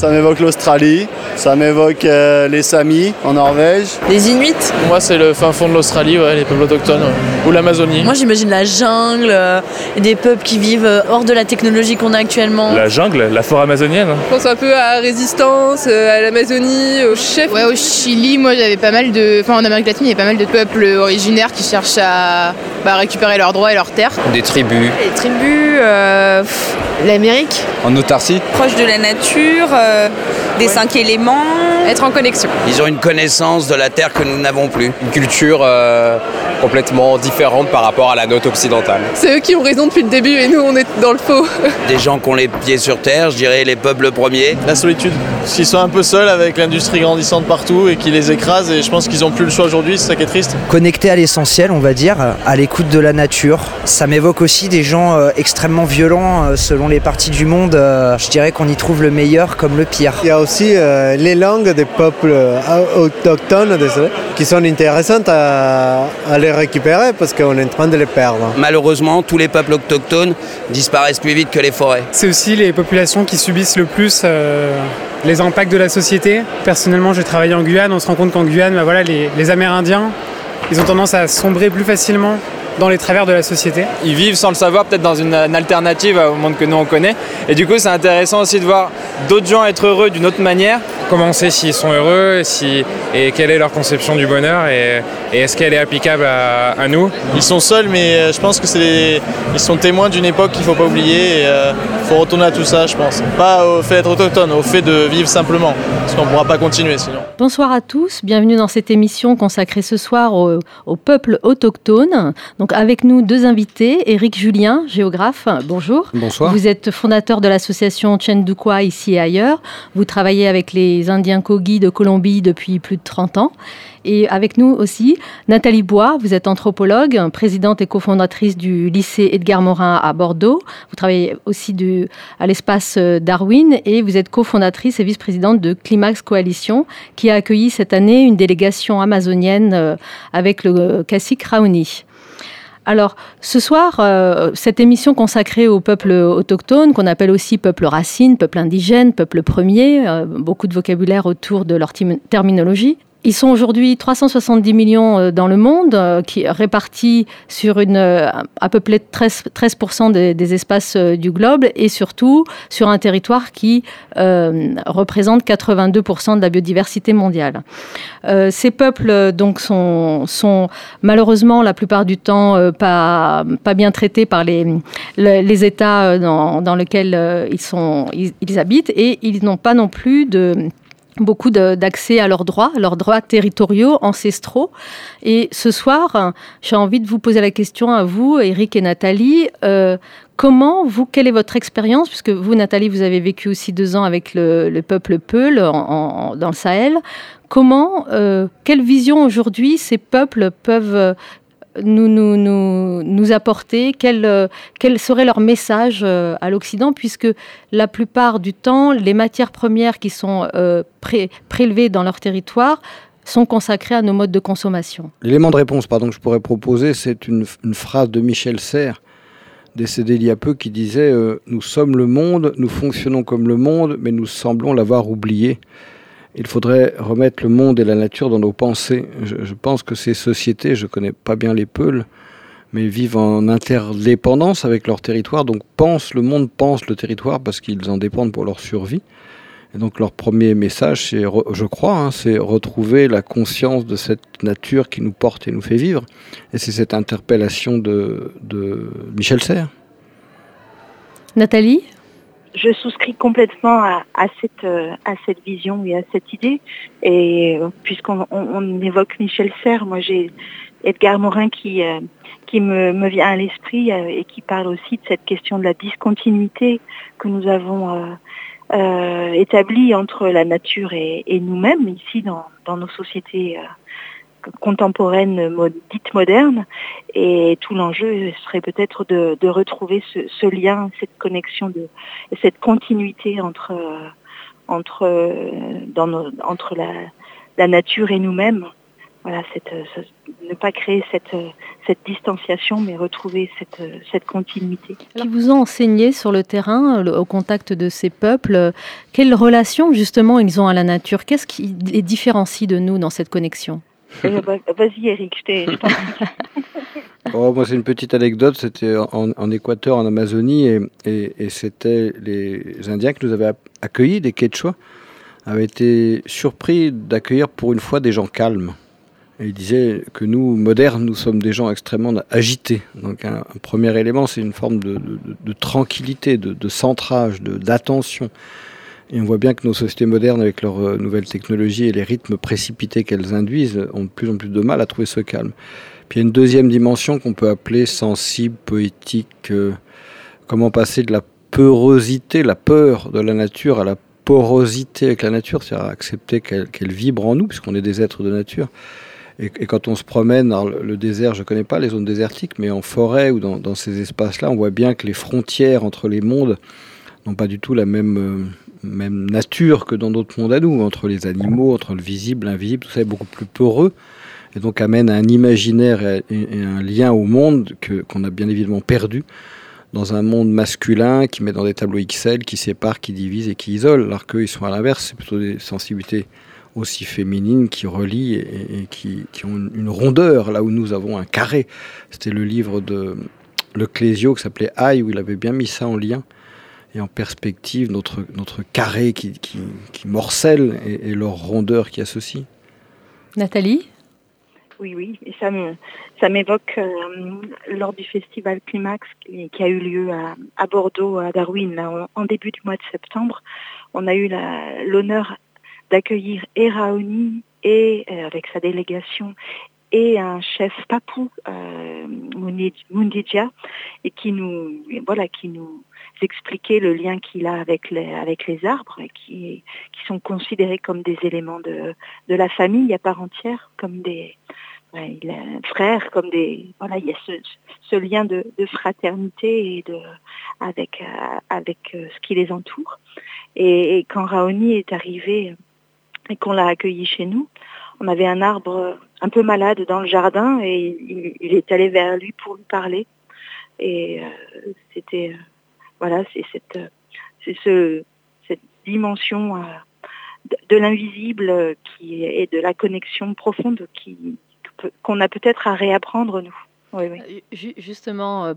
Ça m'évoque l'Australie, ça m'évoque euh, les Samis en Norvège. Les Inuits Moi, c'est le fin fond de l'Australie, ouais, les peuples autochtones, ouais. ou l'Amazonie. Moi, j'imagine la jungle, euh, des peuples qui vivent euh, hors de la technologie qu'on a actuellement. La jungle, la forêt amazonienne. Je pense un peu à Résistance, euh, à l'Amazonie, au chef. Ouais, au Chili, moi, j'avais pas mal de. Enfin, en Amérique latine, il y a pas mal de peuples originaires qui cherchent à bah, récupérer leurs droits et leurs terres. Des tribus. Les tribus, euh, l'Amérique. En autarcie. Proche de la nature, euh, des ouais. cinq éléments. Être en connexion. Ils ont une connaissance de la Terre que nous n'avons plus. Une culture euh, complètement différente par rapport à la nôtre occidentale. C'est eux qui ont raison depuis le début et nous on est dans le faux. Des gens qui ont les pieds sur terre, je dirais les peuples premiers. La solitude. Qu'ils sont un peu seuls avec l'industrie grandissante partout et qui les écrase et je pense qu'ils n'ont plus le choix aujourd'hui, c'est ça qui est triste. Connectés à l'essentiel, on va dire, à l'écoute de la nature. Ça m'évoque aussi des gens euh, extrêmement violents euh, selon les parties du monde. Euh, je dirais qu'on y trouve le meilleur comme le pire. Il y a aussi euh, les langues des peuples autochtones désolé, qui sont intéressantes à, à les récupérer parce qu'on est en train de les perdre. Malheureusement, tous les peuples autochtones disparaissent plus vite que les forêts. C'est aussi les populations qui subissent le plus euh, les impacts de la société. Personnellement, j'ai travaillé en Guyane. On se rend compte qu'en Guyane, bah, voilà, les, les Amérindiens, ils ont tendance à sombrer plus facilement dans les travers de la société. Ils vivent sans le savoir, peut-être dans une, une, alternative au monde que nous on connaît. Et du coup, c'est intéressant aussi de voir d'autres gens être heureux d'une autre manière. Comment on sait s'ils sont heureux si, et quelle est leur conception du bonheur et, et est-ce qu'elle est applicable à, à, nous? Ils sont seuls, mais je pense que c'est ils sont témoins d'une époque qu'il ne faut pas oublier. Il euh, faut retourner à tout ça, je pense. Pas au fait d'être autochtone, au fait de vivre simplement, parce qu'on ne pourra pas continuer sinon. Bonsoir à tous, bienvenue dans cette émission consacrée ce soir au, au peuple autochtone. Donc avec nous deux invités, Éric Julien, géographe, bonjour. Bonsoir. Vous êtes fondateur de l'association Chendukwa ici et ailleurs. Vous travaillez avec les Indiens Kogi de Colombie depuis plus de 30 ans. Et avec nous aussi, Nathalie Bois, vous êtes anthropologue, présidente et cofondatrice du lycée Edgar Morin à Bordeaux. Vous travaillez aussi du, à l'espace Darwin et vous êtes cofondatrice et vice-présidente de Climax Coalition qui a accueilli cette année une délégation amazonienne avec le cacique Raoni. Alors, ce soir, euh, cette émission consacrée au peuple autochtone, qu'on appelle aussi peuple racine, peuple indigène, peuple premier, euh, beaucoup de vocabulaire autour de leur terminologie, ils sont aujourd'hui 370 millions dans le monde, qui répartis sur une, à peu près 13, 13 des, espaces du globe et surtout sur un territoire qui euh, représente 82% de la biodiversité mondiale. Euh, ces peuples donc sont, sont, malheureusement la plupart du temps euh, pas, pas bien traités par les, les, États dans, dans lesquels ils, sont, ils habitent et ils n'ont pas non plus de beaucoup d'accès à leurs droits, leurs droits territoriaux, ancestraux. Et ce soir, j'ai envie de vous poser la question à vous, Eric et Nathalie. Euh, comment, vous, quelle est votre expérience? Puisque vous, Nathalie, vous avez vécu aussi deux ans avec le, le peuple Peul dans le Sahel. Comment, euh, quelle vision aujourd'hui ces peuples peuvent nous, nous, apporter quel, euh, quel, serait leur message euh, à l'Occident, puisque la plupart du temps, les matières premières qui sont euh, pré prélevées dans leur territoire sont consacrées à nos modes de consommation. L'élément de réponse pardon, que je pourrais proposer, c'est une, phrase de Michel Serres, décédé il y a peu, qui disait Nous sommes le monde, nous fonctionnons comme le monde, mais nous semblons l'avoir oublié » il faudrait remettre le monde et la nature dans nos pensées. Je, pense que ces sociétés, je ne connais pas bien les Peuls, mais vivent en interdépendance avec leur territoire, donc pensent le monde, pensent le territoire parce qu'ils en dépendent pour leur survie. Et donc leur premier message, c'est, je crois, hein, c'est retrouver la conscience de cette nature qui nous porte et nous fait vivre. Et c'est cette interpellation de, de Michel Serres. Nathalie? Je souscris complètement à, à, cette, à cette vision et à cette idée. Et puisqu'on on, on évoque Michel Serres, moi j'ai Edgar Morin qui, euh, qui me, me, vient à l'esprit euh, et qui parle aussi de cette question de la discontinuité que nous avons euh, euh, établie entre la nature et, et nous-mêmes ici dans, dans, nos sociétés contemporaine dite moderne et tout l'enjeu serait peut-être de, retrouver ce, lien cette connexion cette continuité entre entre, dans entre la, nature et nous-mêmes. Voilà, ne pas créer cette, cette distanciation, mais retrouver cette, cette continuité. Qui vous ont enseigné sur le terrain, au contact de ces peuples, quelle relation justement ils ont à la nature? Qu'est-ce qui les différencie de nous dans cette connexion? Vas-y Eric, je t'ai... Oh, moi, c'est une petite anecdote. C'était en, Équateur, en Amazonie, et, et, c'était les Indiens qui nous avaient accueillis, des Quechua, avaient été surpris d'accueillir pour une fois des gens calmes. Et ils disaient que nous, modernes, nous sommes des gens extrêmement agités. Donc, un, premier élément, c'est une forme de, de, de tranquillité, de, centrage, d'attention. Et on voit bien que nos sociétés modernes, avec leurs euh, nouvelles technologies et les rythmes précipités qu'elles induisent, ont de plus en plus de mal à trouver ce calme. Puis il y a une deuxième dimension qu'on peut appeler sensible, poétique. Euh, comment passer de la peurosité, la peur de la nature à la porosité avec la nature, c'est-à-dire accepter qu'elle vibre en nous, puisqu'on est des êtres de nature. Et, quand on se promène dans le, désert, je ne connais pas les zones désertiques, mais en forêt ou dans, ces espaces-là, on voit bien que les frontières entre les mondes n'ont pas du tout la même, euh, même nature que dans d'autres mondes à nous, entre les animaux, entre le visible, l'invisible, tout ça est beaucoup plus peureux et donc amène à un imaginaire et, un lien au monde que, qu'on a bien évidemment perdu dans un monde masculin qui met dans des tableaux XL, qui sépare, qui divise et qui isole, alors qu'ils sont à l'inverse, c'est plutôt des sensibilités aussi féminines qui relient et, qui, qui, ont une, rondeur, là où nous avons un carré. C'était le livre de Le Clésio qui s'appelait Aïe, où il avait bien mis ça en lien et en perspective notre, notre carré qui, qui, qui morcelle et, et leur rondeur qui associe. Nathalie? Oui, oui, et ça me, ça m'évoque euh, lors du festival Climax qui, a eu lieu à, Bordeaux, à Darwin, en, début du mois de septembre. On a eu l'honneur d'accueillir Eraoni et euh, avec sa délégation et un chef papou, euh, Mundidja, et qui nous, voilà, qui nous expliquait le lien qu'il a avec les, avec les arbres, qui, qui sont considérés comme des éléments de, de la famille à part entière, comme des, il a frère, comme des voilà, il y a ce, lien de, fraternité et de avec euh, avec euh, ce qui les entoure. Et, quand Raoni est arrivé et qu'on l'a accueilli chez nous, on avait un arbre un peu malade dans le jardin et il, est allé vers lui pour lui parler. Et euh, c'était voilà, c'est cette cette dimension de, de l'invisible qui est de la connexion profonde qu'on a peut-être à réapprendre nous. Euh, justement, euh,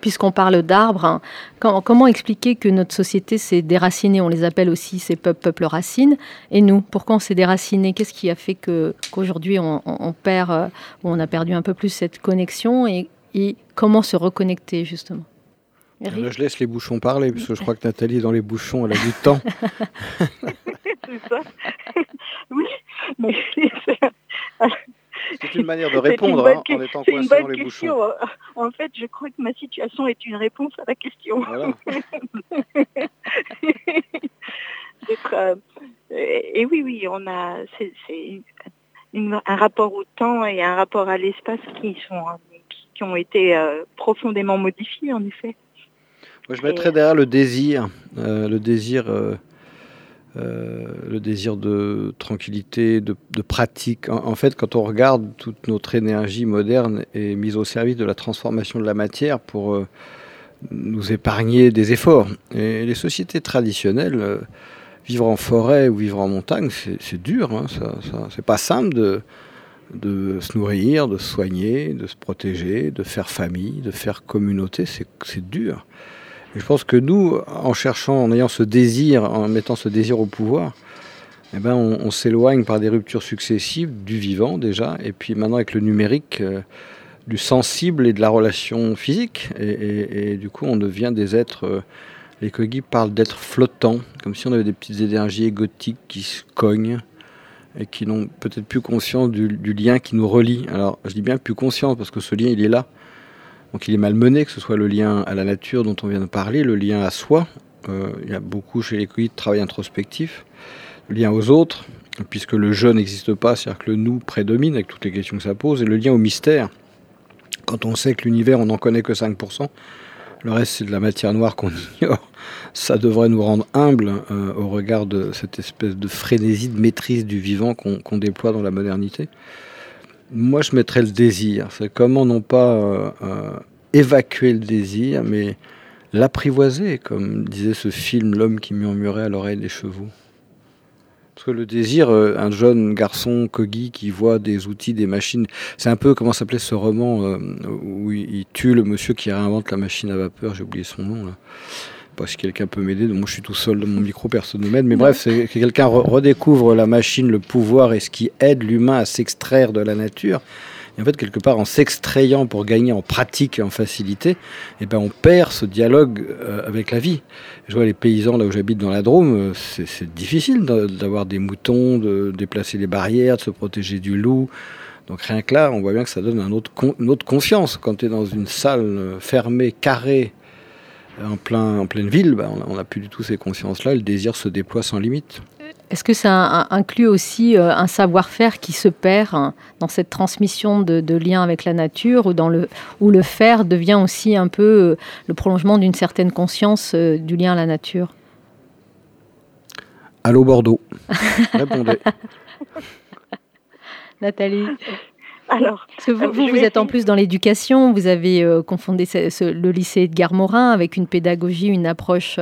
puisqu'on parle d'arbres, hein, comment expliquer que notre société s'est déracinée? On les appelle aussi ces peuples, peuples racines. Et nous, pourquoi on s'est déraciné? Qu'est-ce qui a fait que qu'aujourd'hui on, perd, euh, on a perdu un peu plus cette connexion? Et, comment se reconnecter justement? Je laisse les bouchons parler, parce que je crois que Nathalie est dans les bouchons, elle a du temps. c'est ça. oui, mais c'est une manière de répondre hein, en étant coincé dans les question. bouchons. En fait, je crois que ma situation est une réponse à la question. Euh, et oui, oui, on a, c'est un rapport au temps et un rapport à l'espace qui sont qui, ont été euh, profondément modifiés, en effet. Je mettrais derrière le désir, euh, le désir euh, le désir de tranquillité, de, pratique. En, fait, quand on regarde toute notre énergie moderne est mise au service de la transformation de la matière pour euh, nous épargner des efforts. Et les sociétés traditionnelles, euh, vivre en forêt ou vivre en montagne, c'est dur. Hein, ça, c'est pas simple de, de se nourrir, de se soigner, de se protéger, de faire famille, de faire communauté. C'est dur je pense que nous, en cherchant, en ayant ce désir, en mettant ce désir au pouvoir, eh ben on, s'éloigne par des ruptures successives du vivant déjà, et puis maintenant avec le numérique, euh, du sensible et de la relation physique. Et, du coup, on devient des êtres. Euh, les Kogi parlent d'êtres flottants, comme si on avait des petites énergies égotiques qui se cognent et qui n'ont peut-être plus conscience du, du, lien qui nous relie. Alors, je dis bien plus conscience parce que ce lien, il est là. Donc il est malmené, que ce soit le lien à la nature dont on vient de parler, le lien à soi. Euh, il y a beaucoup chez les de travail introspectif, le lien aux autres, puisque le je n'existe pas, c'est-à-dire que le nous prédomine avec toutes les questions que ça pose, et le lien au mystère. Quand on sait que l'univers, on n'en connaît que 5%, Le reste, c'est de la matière noire qu'on ignore. Ça devrait nous rendre humbles euh, au regard de cette espèce de frénésie de maîtrise du vivant qu'on déploie dans la modernité. Moi, je mettrais le désir. Comment non pas euh, euh, évacuer le désir, mais l'apprivoiser, comme disait ce film L'homme qui murmurait à l'oreille des chevaux. Parce que le désir, euh, un jeune garçon Kogi qui voit des outils, des machines, c'est un peu comment s'appelait ce roman où il, tue le monsieur qui réinvente la machine à vapeur, j'ai oublié son nom là. Pas si quelqu'un peut m'aider, moi je suis tout seul dans mon micro, personne ne m'aide, mais bref, c'est que quelqu'un redécouvre la machine, le pouvoir et ce qui aide l'humain à s'extraire de la nature. Et en fait, quelque part, en s'extrayant pour gagner en pratique et en facilité, eh ben, on perd ce dialogue euh, avec la vie. Je vois les paysans, là où j'habite dans la Drôme, euh, c'est difficile d'avoir des moutons, de déplacer les barrières, de se protéger du loup. Donc rien que là, on voit bien que ça donne un autre une autre conscience. Quand tu es dans une salle euh, fermée, carrée, en, plein, en pleine ville, ben, on n'a plus du tout ces consciences-là. Le désir se déploie sans limite. Est-ce que ça inclut aussi euh, un savoir-faire qui se perd hein, dans cette transmission de, liens avec la nature, ou dans le, où le faire devient aussi un peu euh, le prolongement d'une certaine conscience euh, du lien à la nature? Allô Bordeaux. Répondez. Nathalie alors, vous, vous, êtes en plus dans l'éducation, vous avez confondé le lycée Edgar Morin avec une pédagogie, une approche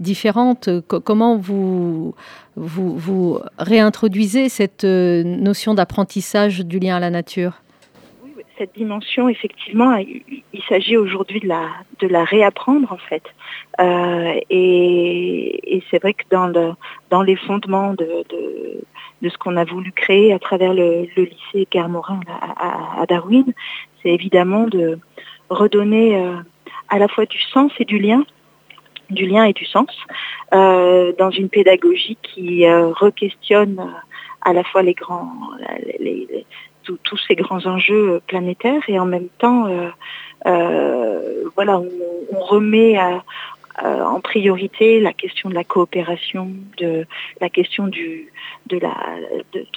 différente. comment vous, vous, vous réintroduisez cette euh, notion d'apprentissage du lien à la nature? Cette dimension, effectivement, il, s'agit aujourd'hui de la, de la réapprendre en fait. Euh, et, c'est vrai que dans, le, dans les fondements de, de, ce qu'on a voulu créer à travers le, lycée Kermorin à, Darwin, c'est évidemment de redonner euh, à la fois du sens et du lien du lien et du sens, euh, dans une pédagogie qui re-questionne à la fois les grands, tous ces grands enjeux planétaires et en même temps, voilà, on, remet en priorité la question de la coopération, de la question de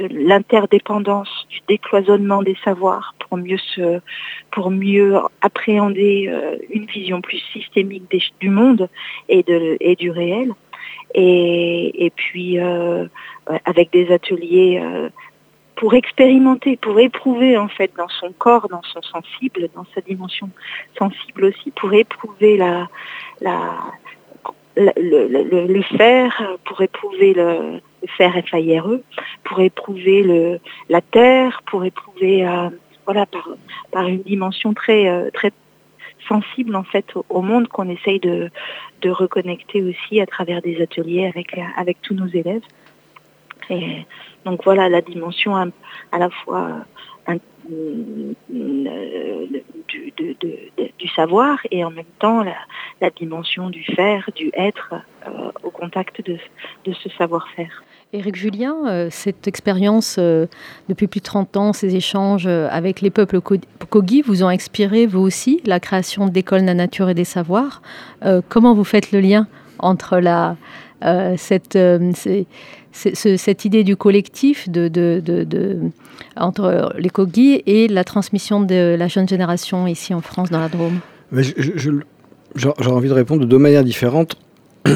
l'interdépendance, du décloisonnement des savoirs pour mieux se, pour mieux appréhender euh, une vision plus systémique du monde et du réel. Et, puis euh, avec des ateliers euh, pour expérimenter, pour éprouver en fait dans son corps, dans son sensible, dans sa dimension sensible aussi, pour éprouver la, le, le, le, faire, pour éprouver le, faire F-A-I-R-E, pour éprouver le, la terre, pour éprouver euh, voilà, par, par une dimension très, euh, très sensible en fait au, monde qu'on essaye de, de reconnecter aussi à travers des ateliers avec, avec tous nos élèves. Donc voilà la dimension à, la fois euh, du, du, savoir et en même temps la, dimension du faire, du être au contact de, ce savoir-faire. Éric Julien, euh, cette expérience euh, depuis plus de 30 ans, ces échanges euh, avec les peuples Kogi vous ont inspiré, vous aussi, la création d'écoles de la nature et des savoirs. comment vous faites le lien entre la, cette, cette idée du collectif entre les Kogi et la transmission de la jeune génération ici en France, dans la Drôme J'aurais envie de répondre de deux manières différentes.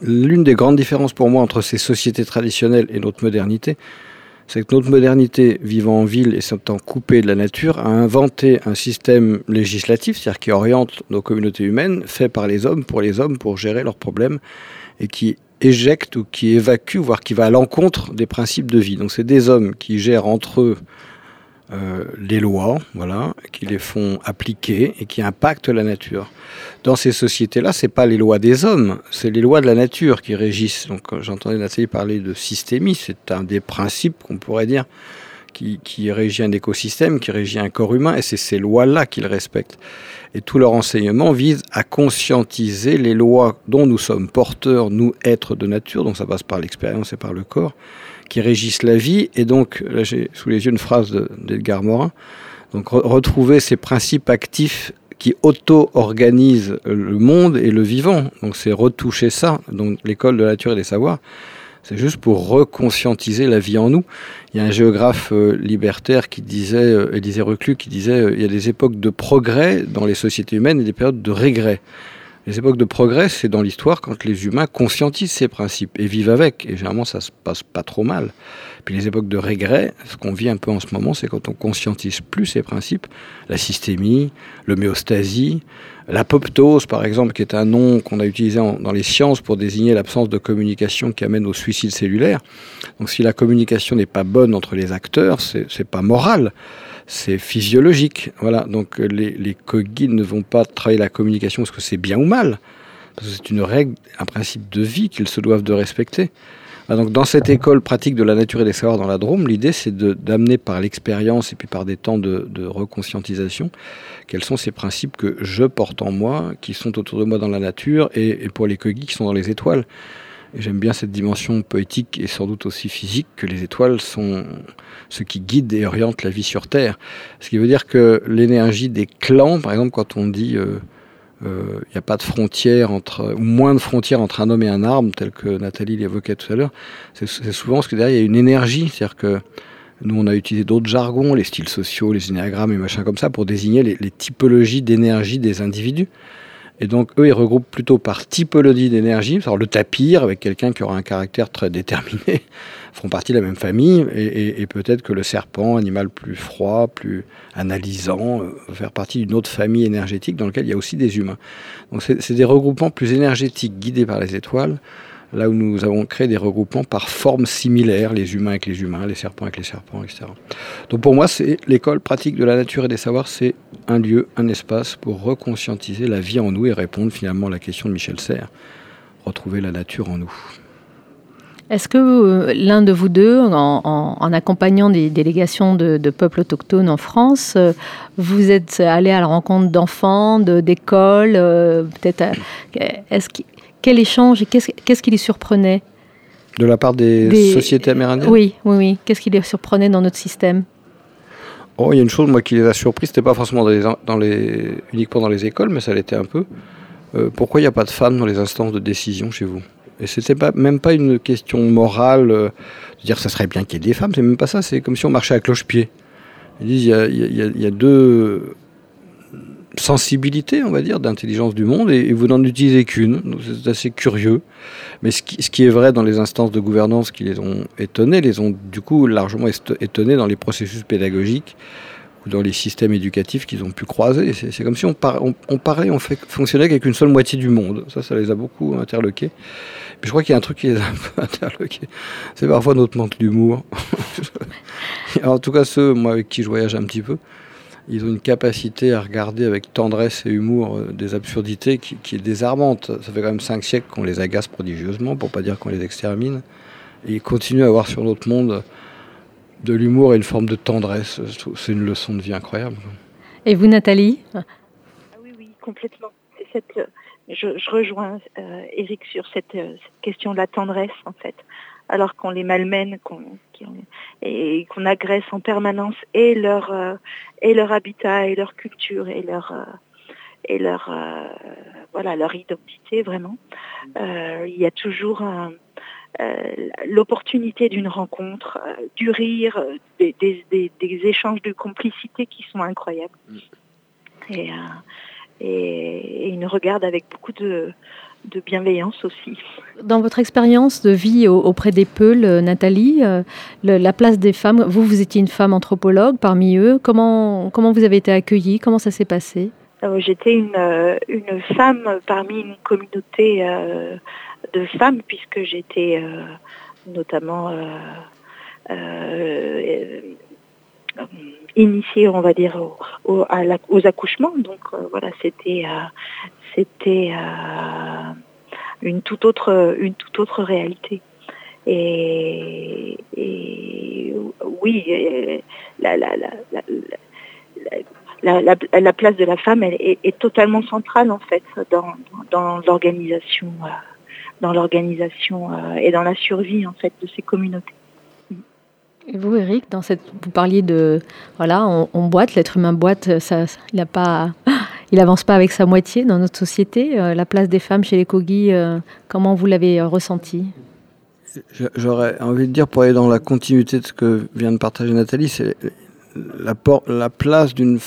L'une des grandes différences pour moi entre ces sociétés traditionnelles et notre modernité, c'est que notre modernité, vivant en ville et s'étant coupée de la nature, a inventé un système législatif, c'est-à-dire qui oriente nos communautés humaines, fait par les hommes, pour les hommes, pour gérer leurs problèmes, et qui éjecte ou qui évacue, voire qui va à l'encontre des principes de vie. Donc c'est des hommes qui gèrent entre eux euh, les lois, voilà, qui les font appliquer et qui impactent la nature. Dans ces sociétés-là, c'est pas les lois des hommes, c'est les lois de la nature qui régissent. Donc, j'entendais Nathalie parler de systémie, c'est un des principes qu'on pourrait dire qui, régit un écosystème, qui régit un corps humain, et c'est ces lois-là qu'ils respectent. Et tout leur enseignement vise à conscientiser les lois dont nous sommes porteurs, nous, êtres de nature, donc ça passe par l'expérience et par le corps, qui régissent la vie. Et donc, là j'ai sous les yeux une phrase d'Edgar Morin, donc retrouver ces principes actifs qui auto-organisent le monde et le vivant. Donc c'est retoucher ça. Donc l'école de la nature et des savoirs, C'est juste pour reconscientiser la vie en nous. Il y a un géographe euh, libertaire qui disait, euh, Élisée Reclus, qui disait euh, il y a des époques de progrès dans les sociétés humaines et des périodes de régret. Les époques de progrès, c'est dans l'histoire quand les humains conscientisent ces principes et vivent avec. Et généralement, ça se passe pas trop mal. Puis les époques de regret, ce qu'on vit un peu en ce moment, c'est quand on conscientise plus ces principes, la systémie, l'homéostasie, l'apoptose, par exemple, qui est un nom qu'on a utilisé dans les sciences pour désigner l'absence de communication qui amène au suicide cellulaire. Donc si la communication n'est pas bonne entre les acteurs, c'est pas moral c'est physiologique. Voilà, donc les, les ne vont pas travailler la communication parce que c'est bien ou mal. Parce que c'est une règle, un principe de vie qu'ils se doivent de respecter. donc dans cette école pratique de la nature et des savoirs dans la Drôme, l'idée c'est d'amener par l'expérience et puis par des temps de, de, reconscientisation quels sont ces principes que je porte en moi, qui sont autour de moi dans la nature et, et pour les Kogi qui sont dans les étoiles. J'aime bien cette dimension poétique et sans doute aussi physique que les étoiles sont ce qui guide et oriente la vie sur Terre. Ce qui veut dire que l'énergie des clans, par exemple, quand on dit il euh, n'y euh, a pas de frontière entre, ou moins de frontières entre un homme et un arbre, tel que Nathalie l'évoquait tout à l'heure, c'est souvent parce que derrière il y a une énergie, c'est-à-dire que nous, on a utilisé d'autres jargons, les styles sociaux, les énéagrammes et machin comme ça, pour désigner les typologies d'énergie des individus. Et donc, eux, ils regroupent plutôt par typologie d'énergie. Le tapir, avec quelqu'un qui aura un caractère très déterminé, font partie de la même famille. Et, peut-être que le serpent, animal plus froid, plus analysant, euh, va faire partie d'une autre famille énergétique dans laquelle il y a aussi des humains. Donc, c'est des regroupements plus énergétiques guidés par les étoiles là où nous avons créé des regroupements par formes similaires, les humains avec les humains, les serpents avec les serpents, etc. Donc pour moi, c'est l'école pratique de la nature et des savoirs, c'est un lieu, un espace pour reconscientiser la vie en nous et répondre finalement à la question de Michel Serres, retrouver la nature en nous. Est-ce que euh, l'un de vous deux, en, accompagnant des délégations de, peuples autochtones en France, euh, vous êtes allé à la rencontre d'enfants, d'écoles, euh, peut-être, est-ce quel échange et qu'est-ce qui les surprenait De la part des, sociétés amérindiennes Oui, oui, oui. Qu'est-ce qui les surprenait dans notre système Oh, il y a une chose, moi, qui les a surpris, c'était pas forcément dans les, uniquement dans les écoles, mais ça l'était un peu. Euh, pourquoi il n'y a pas de femmes dans les instances de décision chez vous? Et c'était pas, même pas une question morale, euh, de dire ça serait bien qu'il y ait des femmes, c'est même pas ça, c'est comme si on marchait à cloche-pied. Ils disent il y a deux sensibilité, on va dire, d'intelligence du monde, et, vous n'en utilisez qu'une. C'est assez curieux. Mais ce qui, est vrai dans les instances de gouvernance qui les ont étonnés, les ont du coup largement étonnés dans les processus pédagogiques ou dans les systèmes éducatifs qu'ils ont pu croiser. C'est comme si on, on, parlait, on fait, fonctionnait avec une seule moitié du monde. Ça, ça les a beaucoup interloqués. Je crois qu'il y a un truc qui les a un peu interloqués. C'est parfois notre manque d'humour. en tout cas, ceux, moi, avec qui je voyage un petit peu, ils ont une capacité à regarder avec tendresse et humour euh, des absurdités qui, est désarmante. Ça fait quand même cinq siècles qu'on les agace prodigieusement, pour pas dire qu'on les extermine. Et ils continuent à avoir sur notre monde de l'humour et une forme de tendresse. C'est une leçon de vie incroyable. Et vous, Nathalie? Ah Oui, oui, complètement. Cette, je, rejoins euh, Eric sur cette, euh, cette, question de la tendresse, en fait. Alors qu'on les malmène, qu'on et qu'on agresse en permanence et leur euh, et leur habitat et leur culture et leur euh, et leur euh, voilà leur identité vraiment. il y a toujours l'opportunité d'une rencontre, du rire, des, des, échanges de complicité qui sont incroyables. Mm. Et, et, et, ils nous regardent avec beaucoup de, de bienveillance aussi. Dans votre expérience de vie auprès des Peuls, euh, Nathalie, euh, la place des femmes, vous, vous étiez une femme anthropologue parmi eux. Comment, comment vous avez été accueillie? Comment ça s'est passé? Euh, J'étais une, une femme parmi une communauté de femmes, puisque j'étais notamment initiée, on va dire, aux accouchements. Donc voilà, c'était c'était euh, une toute autre une toute autre réalité. Et, oui, la, la, la, place de la femme est, totalement centrale en fait dans, l'organisation euh, dans l'organisation euh, et dans la survie en fait de ces communautés. Et vous, Eric, vous parliez de, voilà, on, boite, l'être humain boite, ça, il n'a pas, il avance pas avec sa moitié dans notre société. Euh, la place des femmes chez les Kogi, euh, comment vous l'avez euh, ressenti? J'aurais envie de dire, pour aller dans la continuité de ce que vient de partager Nathalie, c'est la, la, place d'une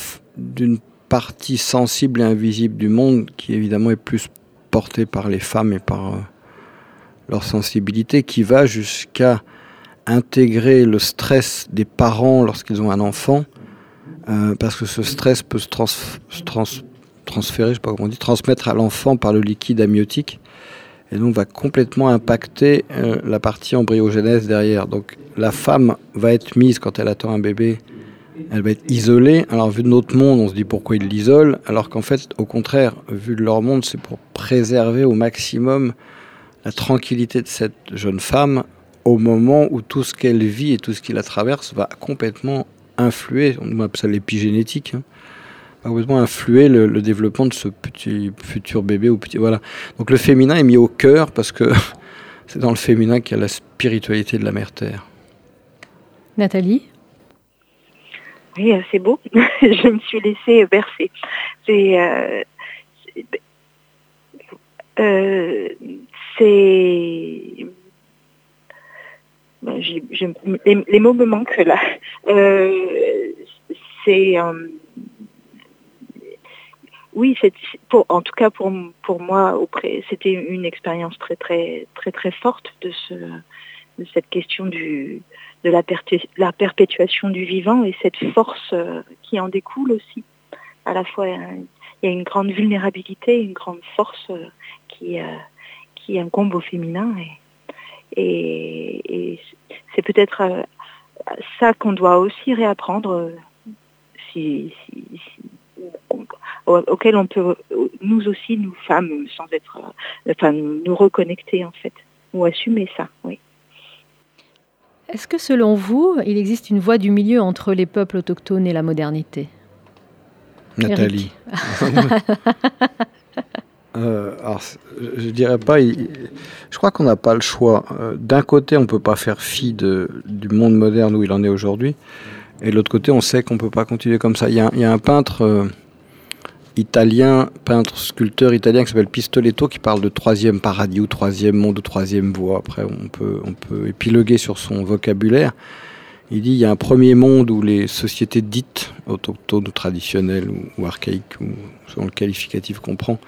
partie sensible et invisible du monde qui évidemment est plus portée par les femmes et par leur sensibilité, qui va jusqu'à intégrer le stress des parents lorsqu'ils ont un enfant, euh, parce que ce stress peut se, transférer, je sais pas comment on dit, transmettre à l'enfant par le liquide amniotique et donc va complètement impacter euh, la partie embryogénèse derrière. Donc la femme va être mise quand elle attend un bébé, elle va être isolée. Alors vu de notre monde, on se dit pourquoi ils l'isolent, alors qu'en fait, au contraire, vu de leur monde, c'est pour préserver au maximum la tranquillité de cette jeune femme au moment où tout ce qu'elle vit et tout ce qui la traverse va complètement influer, on appelle ça l'épigénétique, hein, complètement influer le, développement de ce petit futur bébé ou petit voilà. Donc le féminin est mis au cœur parce que c'est dans le féminin qu'il y a la spiritualité de la mère terre. Nathalie? Oui, euh, c'est beau. Je me suis laissée bercer. C'est euh, euh, ben, les, mots me manquent là. c'est oui, pour, en tout cas pour, pour moi, c'était une expérience très très très très forte de, ce, de cette question du, de la, la, perpétuation du vivant et cette force euh, qui en découle aussi. À la fois, il y a une grande vulnérabilité, une grande force euh, qui, euh, qui incombe au féminin et, c'est peut-être ça qu'on doit aussi réapprendre si, si auquel on peut, nous aussi, nous femmes, sans être, enfin, nous reconnecter en fait, ou assumer ça, oui. Est-ce que selon vous, il existe une voie du milieu entre les peuples autochtones et la modernité? Nathalie. euh, alors, je dirais pas. Je crois qu'on n'a pas le choix. Euh, d'un côté, on peut pas faire fi du monde moderne où il en est aujourd'hui, et de l'autre côté, on sait qu'on peut pas continuer comme ça. Il y a, un peintre. Euh, italien, peintre, sculpteur italien qui s'appelle Pistoletto, qui parle de troisième paradis ou troisième monde ou troisième voie. Après, on peut, épiloguer sur son vocabulaire. Il dit il y a un premier monde où les sociétés dites autochtones ou traditionnelles ou, archaïques, selon le qualificatif qu'on prend,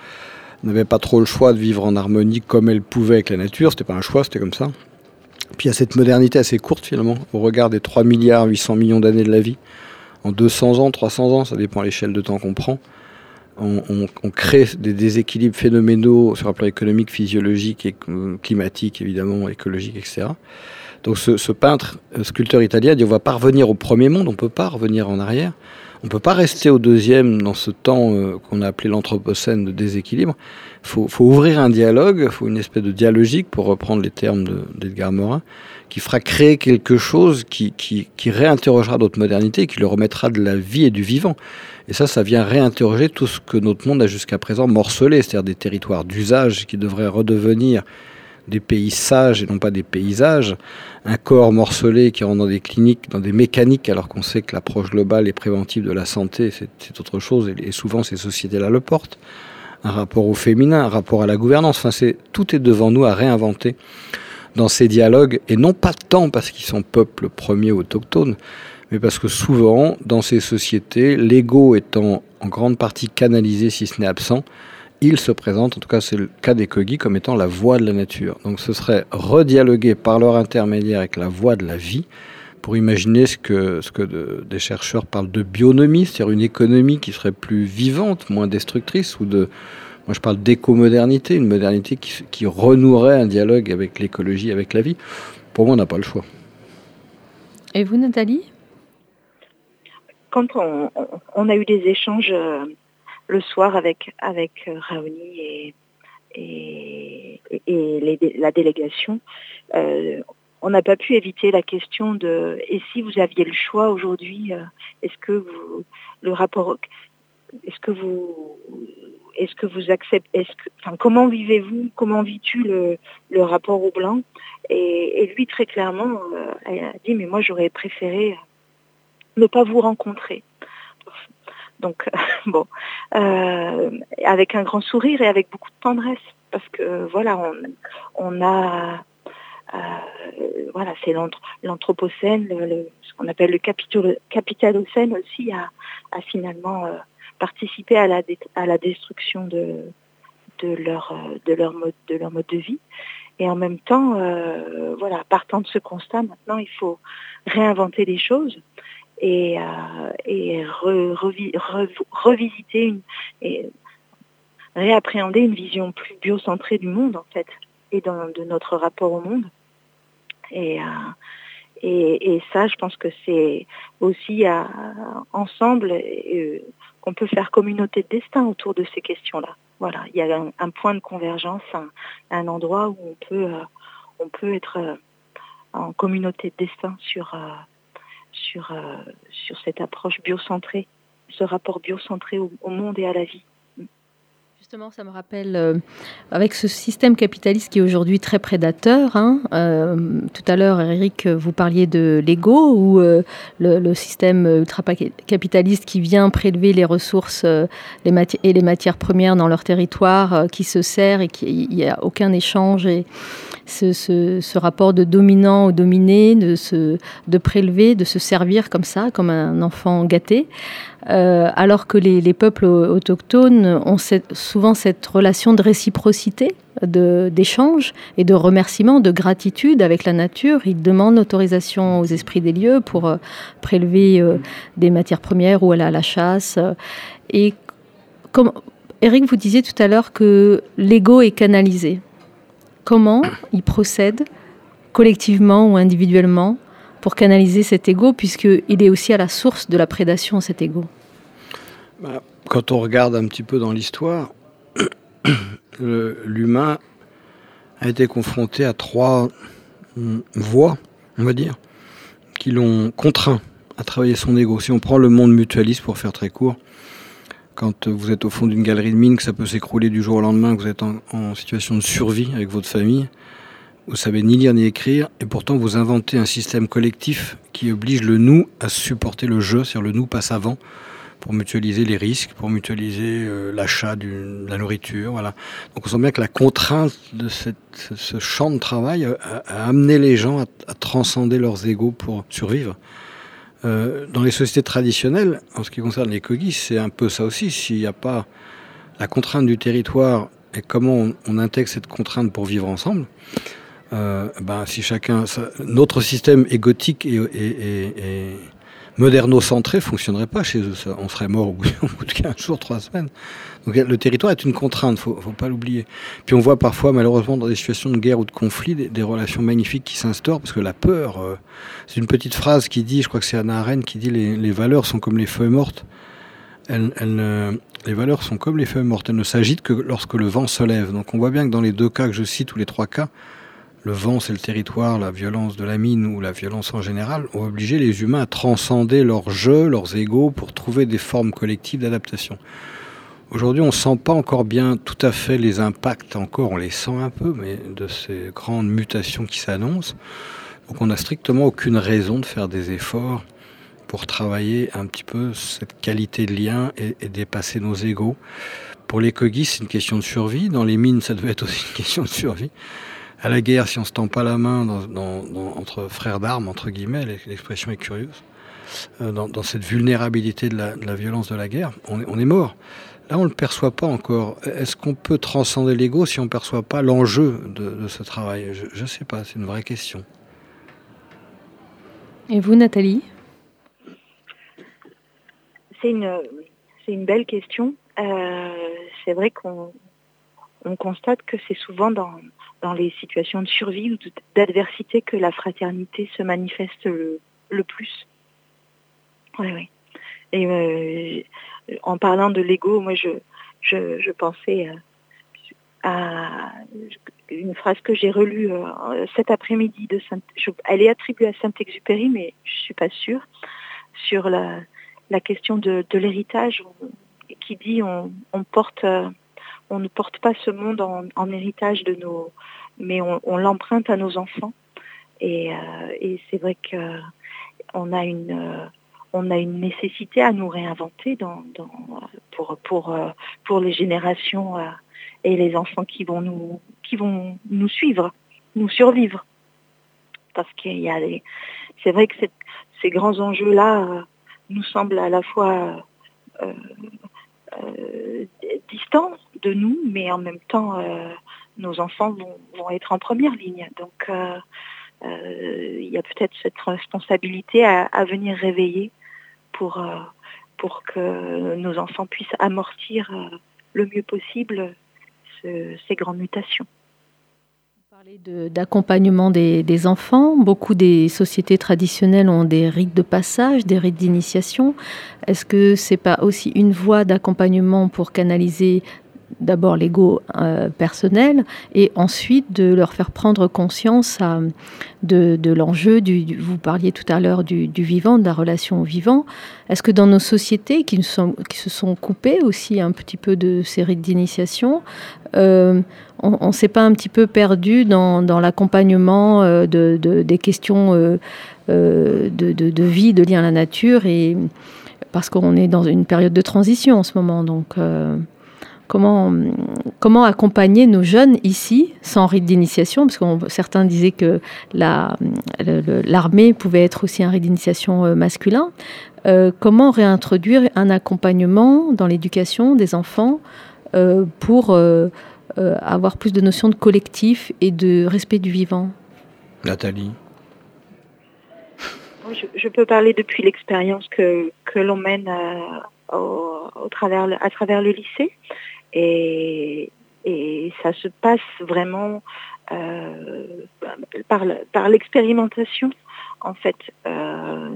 n'avaient pas trop le choix de vivre en harmonie comme elles pouvaient avec la nature. C'était pas un choix, c'était comme ça. Puis il y a cette modernité assez courte finalement, au regard des 3 milliards 800 millions d'années de la vie. En 200 ans, 300 ans, ça dépend l'échelle de temps qu'on prend on, crée des déséquilibres phénoménaux sur un plan économique, physiologique, et climatique, évidemment, écologique, etc. Donc ce, peintre, euh, sculpteur italien dit on va pas revenir au premier monde, on peut pas revenir en arrière, on peut pas rester au deuxième dans ce temps euh, qu'on a appelé l'anthropocène de déséquilibre. Il faut, ouvrir un dialogue, il faut une espèce de dialogique, pour reprendre les termes d'Edgar Morin, qui fera créer quelque chose qui, qui, qui réinterrogera notre modernité, qui le remettra de la vie et du vivant. Et ça, ça vient réinterroger tout ce que notre monde a jusqu'à présent morcelé, c'est-à-dire des territoires d'usage qui devraient redevenir des pays sages et non pas des paysages, un corps morcelé qui rentre dans des cliniques, dans des mécaniques, alors qu'on sait que l'approche globale et préventive de la santé, c'est autre chose, et, souvent ces sociétés-là le portent. Un rapport au féminin, un rapport à la gouvernance, enfin, tout est devant nous à réinventer dans ces dialogues, et non pas tant parce qu'ils sont peuples premiers autochtones, mais parce que souvent, dans ces sociétés, l'ego étant en grande partie canalisé, si ce n'est absent, il se présente, en tout cas c'est le cas des Kogi, comme étant la voix de la nature. Donc ce serait redialoguer par leur intermédiaire avec la voix de la vie, pour imaginer ce que, ce que des chercheurs parlent de bionomie, c'est-à-dire une économie qui serait plus vivante, moins destructrice, ou de, moi je parle d'éco-modernité, une modernité qui, qui renouerait un dialogue avec l'écologie, avec la vie. Pour moi, on n'a pas le choix. Et vous, Nathalie? Quand on, a eu des échanges euh, le soir avec, avec euh, Raoni et, et, la délégation, euh, on n'a pas pu éviter la question de et si vous aviez le choix aujourd'hui, est-ce que vous le rapport est-ce que vous est-ce que vous acceptez enfin comment vivez-vous comment vis-tu le, le rapport au blanc? Et, lui très clairement a dit mais moi j'aurais préféré ne pas vous rencontrer. Donc, bon, euh, avec un grand sourire et avec beaucoup de tendresse, parce que voilà, on, a voilà, c'est l'anthropocène, ce qu'on appelle le capitalocène aussi a, finalement participé à la, destruction de, de, leur, de, leur mode, de leur mode de vie. Et en même temps, voilà, partant de ce constat, maintenant il faut réinventer les choses et, et revisiter une, et réappréhender une vision plus biocentrée du monde en fait et de notre rapport au monde. Et, et, et, ça, je pense que c'est aussi ensemble qu'on peut faire communauté de destin autour de ces questions-là. Voilà, il y a un, point de convergence, un, endroit où on peut, on peut être en communauté de destin sur, sur, sur cette approche biocentrée, ce rapport biocentré au monde et à la vie. Justement, ça me rappelle, euh, avec ce système capitaliste qui est aujourd'hui très prédateur, hein, euh, tout à l'heure, Eric, vous parliez de l'ego, ou euh, le, système ultra-capitaliste qui vient prélever les ressources et les matières premières dans leur territoire, qui se sert et qui n'y a aucun échange. Et ce, rapport de dominant au dominé, de prélever, de se servir comme ça, comme un enfant gâté. Euh, alors que les, peuples autochtones ont souvent cette relation de réciprocité, d'échange et de remerciement, de gratitude avec la nature. Ils demandent autorisation aux esprits des lieux pour euh, prélever euh, des matières premières ou aller à la chasse. Et comme Eric, vous disiez tout à l'heure que l'ego est canalisé. Comment il procède collectivement ou individuellement pour canaliser cet ego, puisqu'il est aussi à la source de la prédation, cet ego bah, Quand on regarde un petit peu dans l'histoire, l'humain a été confronté à trois hum, voies, on va dire, qui l'ont contraint à travailler son ego. Si on prend le monde mutualiste, pour faire très court, quand vous êtes au fond d'une galerie de mine, que ça peut s'écrouler du jour au lendemain, que vous êtes en situation de survie avec votre famille, vous savez ni lire ni écrire, et pourtant vous inventez un système collectif qui oblige le nous à supporter le jeu, c'est-à-dire le nous passe avant, pour mutualiser les risques, pour mutualiser euh, l'achat de la nourriture. Voilà. Donc on sent bien que la contrainte de ce champ de travail a, amené les gens à, transcender leurs égaux pour survivre. Euh, dans les sociétés traditionnelles, en ce qui concerne les cogis, c'est un peu ça aussi. S'il n'y a pas la contrainte du territoire et comment on intègre cette contrainte pour vivre ensemble, euh, ben, si chacun, notre système égotique et, et, et, moderno-centré fonctionnerait pas chez eux. on serait mort au bout, de 15 jours, 3 semaines. Donc le territoire est une contrainte, faut, faut pas l'oublier. Puis on voit parfois, malheureusement, dans des situations de guerre ou de conflit, des, relations magnifiques qui s'instaurent parce que la peur, euh, c'est une petite phrase qui dit, je crois que c'est Anna Arendt qui dit les, valeurs sont comme les feuilles mortes. Les valeurs sont comme les feuilles mortes. Elles ne s'agitent que lorsque le vent se lève. Donc on voit bien que dans les deux cas que je cite, ou les trois cas, le vent c'est le territoire, la violence de la mine ou la violence en général, ont obligé les humains à transcender leurs jeux, leurs égaux pour trouver des formes collectives d'adaptation. Aujourd'hui, on ne sent pas encore bien tout à fait les impacts, encore on les sent un peu, mais de ces grandes mutations qui s'annoncent. Donc on n'a strictement aucune raison de faire des efforts pour travailler un petit peu cette qualité de lien et, et dépasser nos égaux. Pour les cogis, c'est une question de survie. Dans les mines, ça devait être aussi une question de survie à la guerre, si on se tend pas la main entre frères d'armes, entre guillemets, l'expression est curieuse, euh, dans, cette vulnérabilité de la, violence de la guerre, on est, mort. Là, on ne le perçoit pas encore. Est-ce qu'on peut transcender l'ego si on ne perçoit pas l'enjeu de, ce travail? Je ne sais pas, c'est une vraie question. Et vous, Nathalie? C'est une, une belle question. Euh, c'est vrai qu'on on constate que c'est souvent dans, dans les situations de survie ou d'adversité que la fraternité se manifeste le, plus. Oui, oui. Et euh, en parlant de l'ego, moi, je, je, pensais euh, à une phrase que j'ai relue euh, cet après-midi. de Saint Elle est attribuée à Saint-Exupéry, mais je ne suis pas sûre, sur la, la question de, l'héritage, qui dit on porte on ne porte pas ce monde en, héritage de nos, mais on, l'emprunte à nos enfants. Et, euh, c'est vrai qu'on a une, euh, on a une nécessité à nous réinventer dans, pour, pour, euh, pour les générations et les enfants qui vont nous, qui vont nous suivre, nous survivre. parce qu'il. C'est vrai que ces grands enjeux-là nous semblent à la fois distants de nous, mais en même temps, nos enfants vont, être en première ligne. Donc, il y a peut-être cette responsabilité à, venir réveiller pour, pour que nos enfants puissent amortir le mieux possible ces grandes mutations d'accompagnement des, des, enfants. Beaucoup des sociétés traditionnelles ont des rites de passage, des rites d'initiation. Est-ce que c'est pas aussi une voie d'accompagnement pour canaliser d'abord l'ego euh, personnel et ensuite de leur faire prendre conscience de, l'enjeu, du, vous parliez tout à l'heure du, vivant, de la relation au vivant. Est-ce que dans nos sociétés qui, qui, se sont coupées aussi un petit peu de ces rites d'initiation, euh, on ne s'est pas un petit peu perdu dans, l'accompagnement euh, de, des questions de, vie, de lien à la nature et parce qu'on est dans une période de transition en ce moment, donc comment, comment accompagner nos jeunes ici sans rite d'initiation, parce que certains disaient que l'armée pouvait être aussi un rite d'initiation euh, masculin. Euh, comment réintroduire un accompagnement dans l'éducation des enfants euh, pour avoir plus de notions de collectif et de respect du vivant? Nathalie je, peux parler depuis l'expérience que, que l'on mène au, travers, à travers le lycée. Et, ça se passe vraiment euh, par, l'expérimentation, en fait, euh,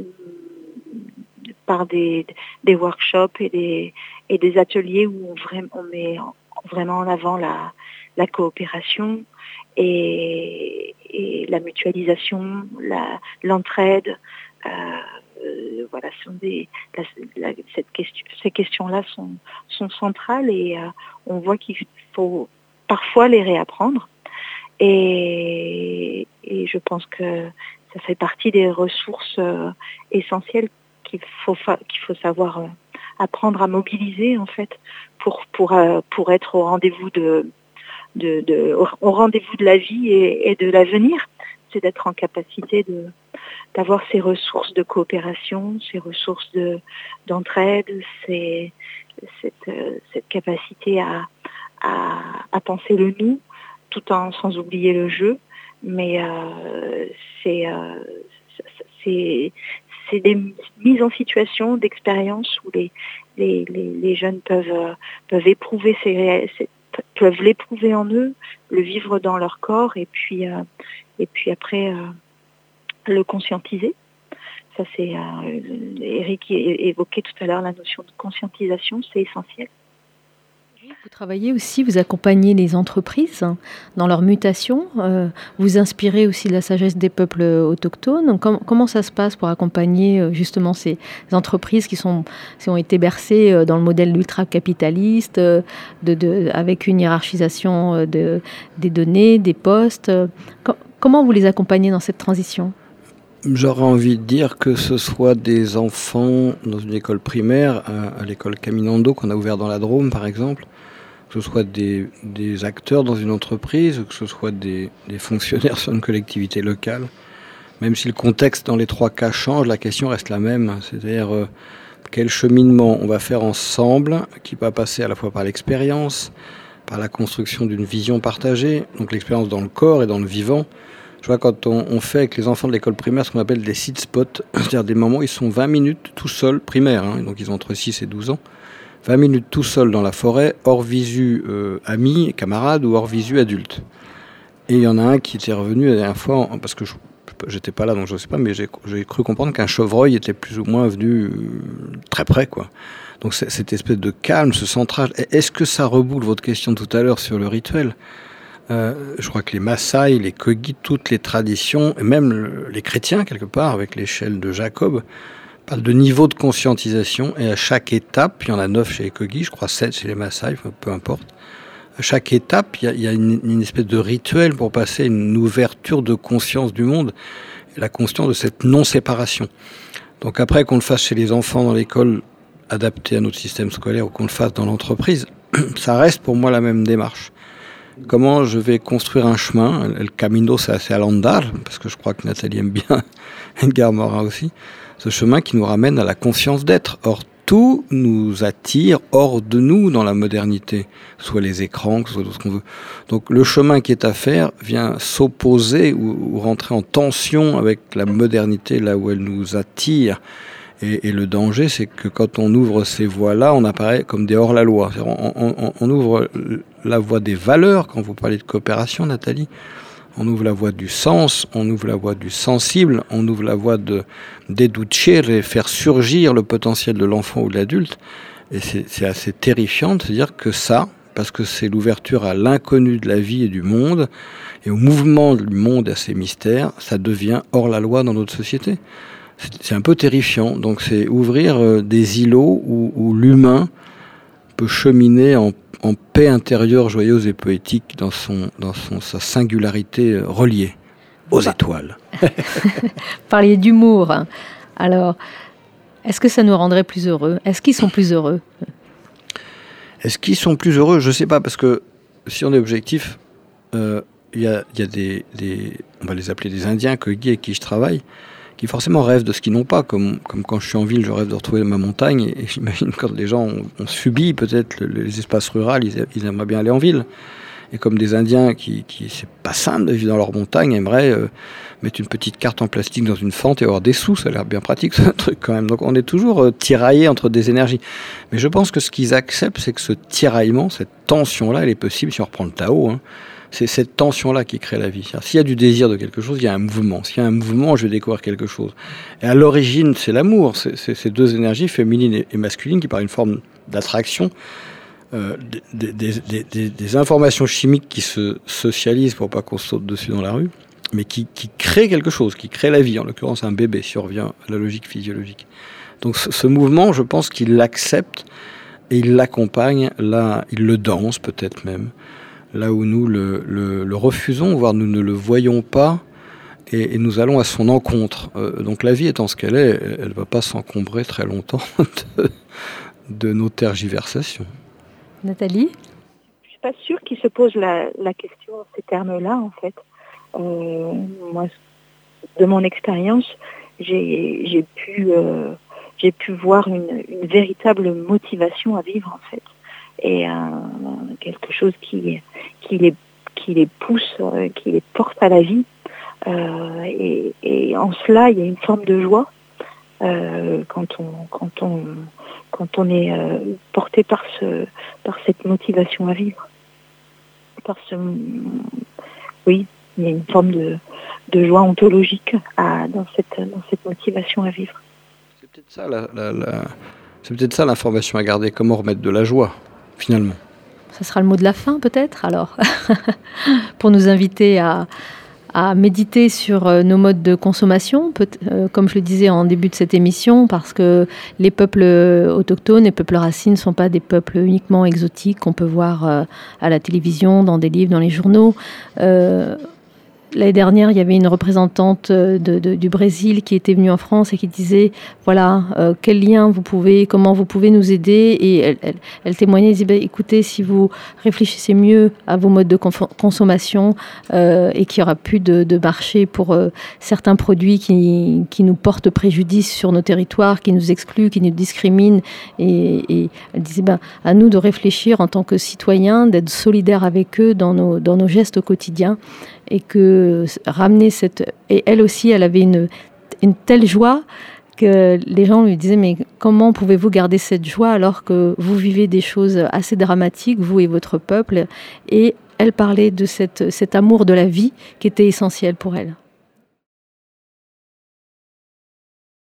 par des, workshops et des, ateliers où on, met vraiment en avant la, coopération et, la mutualisation, l'entraide. Euh, euh, ces questions-là sont, centrales et euh, on voit qu'il faut parfois les réapprendre. Et, je pense que ça fait partie des ressources euh, essentielles qu'il faut, faut savoir apprendre à mobiliser en fait pour, pour, pour être au rendez-vous de, au rendez-vous de la vie et de l'avenir. C'est d'être en capacité de, d'avoir ces ressources de coopération, ces ressources de, d'entraide, cette, euh, cette, capacité à, à, penser le nous, tout en sans oublier le jeu. Mais euh, c'est, euh, c'est, c'est des mises en situation d'expérience où les, les, les, jeunes peuvent, peuvent éprouver ces, peuvent l'éprouver en eux, le vivre dans leur corps et puis, puis après le conscientiser. Ça, c'est euh, Eric évoquait tout à l'heure la notion de conscientisation, c'est essentiel. Vous travaillez aussi, vous accompagnez les entreprises dans leur mutation, euh, vous inspirez aussi de la sagesse des peuples autochtones. comment ça se passe pour accompagner euh, justement ces entreprises qui, sont, qui ont été bercées dans le modèle ultra-capitaliste, avec une hiérarchisation de, des données, des postes Comment vous les accompagnez dans cette transition? J'aurais envie de dire que ce soit des enfants dans une école primaire, à, l'école Caminando qu'on a ouvert dans la Drôme par exemple, que ce soit des, acteurs dans une entreprise, que ce soit des, fonctionnaires sur une collectivité locale. Même si le contexte dans les trois cas change, la question reste la même. C'est-à-dire euh, quel cheminement on va faire ensemble, qui va passer à la fois par l'expérience, par la construction d'une vision partagée, donc l'expérience dans le corps et dans le vivant, je vois, quand on, fait avec les enfants de l'école primaire ce qu'on appelle des seed spots, c'est-à-dire des moments où ils sont 20 minutes tout seuls, primaires, hein, donc ils ont entre 6 et 12 ans, 20 minutes tout seuls dans la forêt, hors visu euh, amis, camarades ou hors visu adultes. Et il y en a un qui était revenu la dernière fois, parce que j'étais pas là donc je ne sais pas, mais j'ai cru comprendre qu'un chevreuil était plus ou moins venu euh, très près, quoi. Donc cette espèce de calme, ce centrage. Est-ce que ça reboule votre question tout à l'heure sur le rituel? Euh, je crois que les Maasai, les Kogi, toutes les traditions, et même les chrétiens quelque part, avec l'échelle de Jacob, parlent de niveau de conscientisation. Et à chaque étape, il y en a neuf chez les Kogi, je crois sept chez les Maasai, peu importe. À chaque étape, il y a, une, espèce de rituel pour passer une ouverture de conscience du monde, la conscience de cette non-séparation. Donc après qu'on le fasse chez les enfants dans l'école adaptée à notre système scolaire ou qu'on le fasse dans l'entreprise, ça reste pour moi la même démarche comment je vais construire un chemin. El camino, c'est assez à l'andar, parce que je crois que Nathalie aime bien Edgar Morin aussi. Ce chemin qui nous ramène à la conscience d'être. Or, tout nous attire hors de nous dans la modernité, soit les écrans, soit tout ce qu'on veut. Donc le chemin qui est à faire vient s'opposer ou, rentrer en tension avec la modernité là où elle nous attire. Et, le danger, c'est que quand on ouvre ces voies-là, on apparaît comme des hors-la-loi. on, ouvre la voie des valeurs, quand vous parlez de coopération, Nathalie, on ouvre la voie du sens, on ouvre la voie du sensible, on ouvre la voie de et faire surgir le potentiel de l'enfant ou de l'adulte. Et c'est assez terrifiant de se dire que ça, parce que c'est l'ouverture à l'inconnu de la vie et du monde, et au mouvement du monde et à ses mystères, ça devient hors la loi dans notre société. C'est un peu terrifiant. Donc c'est ouvrir euh, des îlots où, où l'humain peut cheminer en en paix intérieure joyeuse et poétique dans, son, dans son, sa singularité euh, reliée aux étoiles. Parliez d'humour. Alors, est-ce que ça nous rendrait plus heureux? Est-ce qu'ils sont plus heureux? Est-ce qu'ils sont plus heureux? Je ne sais pas, parce que si on est objectif, euh, il y, a, y a des, on va les appeler des Indiens, que avec qui je travaille, qui forcément rêvent de ce qu'ils n'ont pas, comme, comme quand je suis en ville, je rêve de retrouver ma montagne, et, j'imagine quand les gens ont, subi peut-être les espaces ruraux, ils, aimeraient bien aller en ville. Et comme des Indiens qui, qui c'est pas simple de vivre dans leur montagne, aimeraient euh, mettre une petite carte en plastique dans une fente et avoir des sous, ça a l'air bien pratique ce truc quand même. Donc on est toujours euh, tiraillé entre des énergies. Mais je pense que ce qu'ils acceptent, c'est que ce tiraillement, cette tension-là, elle est possible si on reprend le Tao. Hein, c'est cette tension-là qui crée la vie. S'il y a du désir de quelque chose, il y a un mouvement. S'il y a un mouvement, je vais découvrir quelque chose. Et à l'origine, c'est l'amour. C'est ces deux énergies, féminine et masculine, qui par une forme d'attraction, euh, des, informations chimiques qui se socialisent pour pas qu'on saute dessus dans la rue, mais qui, créent quelque chose, qui créent la vie. En l'occurrence, un bébé, si on revient à la logique physiologique. Donc ce, mouvement, je pense qu'il l'accepte et il l'accompagne, il le danse peut-être même là où nous le, refusons, voire nous ne le voyons pas, et, nous allons à son encontre. Euh, donc la vie étant ce qu'elle est, elle ne va pas s'encombrer très longtemps de, nos tergiversations. Nathalie? Je ne suis pas sûre qu'il se pose la, question ces termes-là, en fait. Euh, moi, de mon expérience, j'ai pu, euh, pu voir une, une, véritable motivation à vivre, en fait et quelque chose qui, qui, les, qui les pousse, euh, qui les porte à la vie. Euh, et, en cela, il y a une forme de joie euh, quand, on, quand, on, quand on est porté par, ce, par cette motivation à vivre. Par ce, oui, il y a une forme de, de joie ontologique dans, cette, dans cette motivation à vivre. C'est peut-être ça c'est peut-être ça l'information à garder, comment remettre de la joie finalement. Ça sera le mot de la fin peut-être alors, pour nous inviter à, méditer sur euh, nos modes de consommation, euh, comme je le disais en début de cette émission, parce que les peuples autochtones, les peuples racines ne sont pas des peuples uniquement exotiques qu'on peut voir euh, à la télévision, dans des livres, dans les journaux. L'année dernière, il y avait une représentante euh, du Brésil qui était venue en France et qui disait voilà euh, quel lien vous pouvez, comment vous pouvez nous aider. Et elle, témoignait, elle disait bah, écoutez, si vous réfléchissez mieux à vos modes de consommation euh, et qu'il n'y aura plus de, marché pour certains produits qui, nous portent préjudice sur nos territoires, qui nous excluent, qui nous discriminent. Et, elle disait ben, à nous de réfléchir en tant que citoyens, d'être solidaires avec eux dans nos, dans nos gestes au quotidien et que ramener cette... Et elle aussi, elle avait une, une telle joie que les gens lui disaient mais comment pouvez-vous garder cette joie alors que vous vivez des choses assez dramatiques, vous et votre peuple? Et elle parlait de cette, cet amour de la vie qui était essentiel pour elle.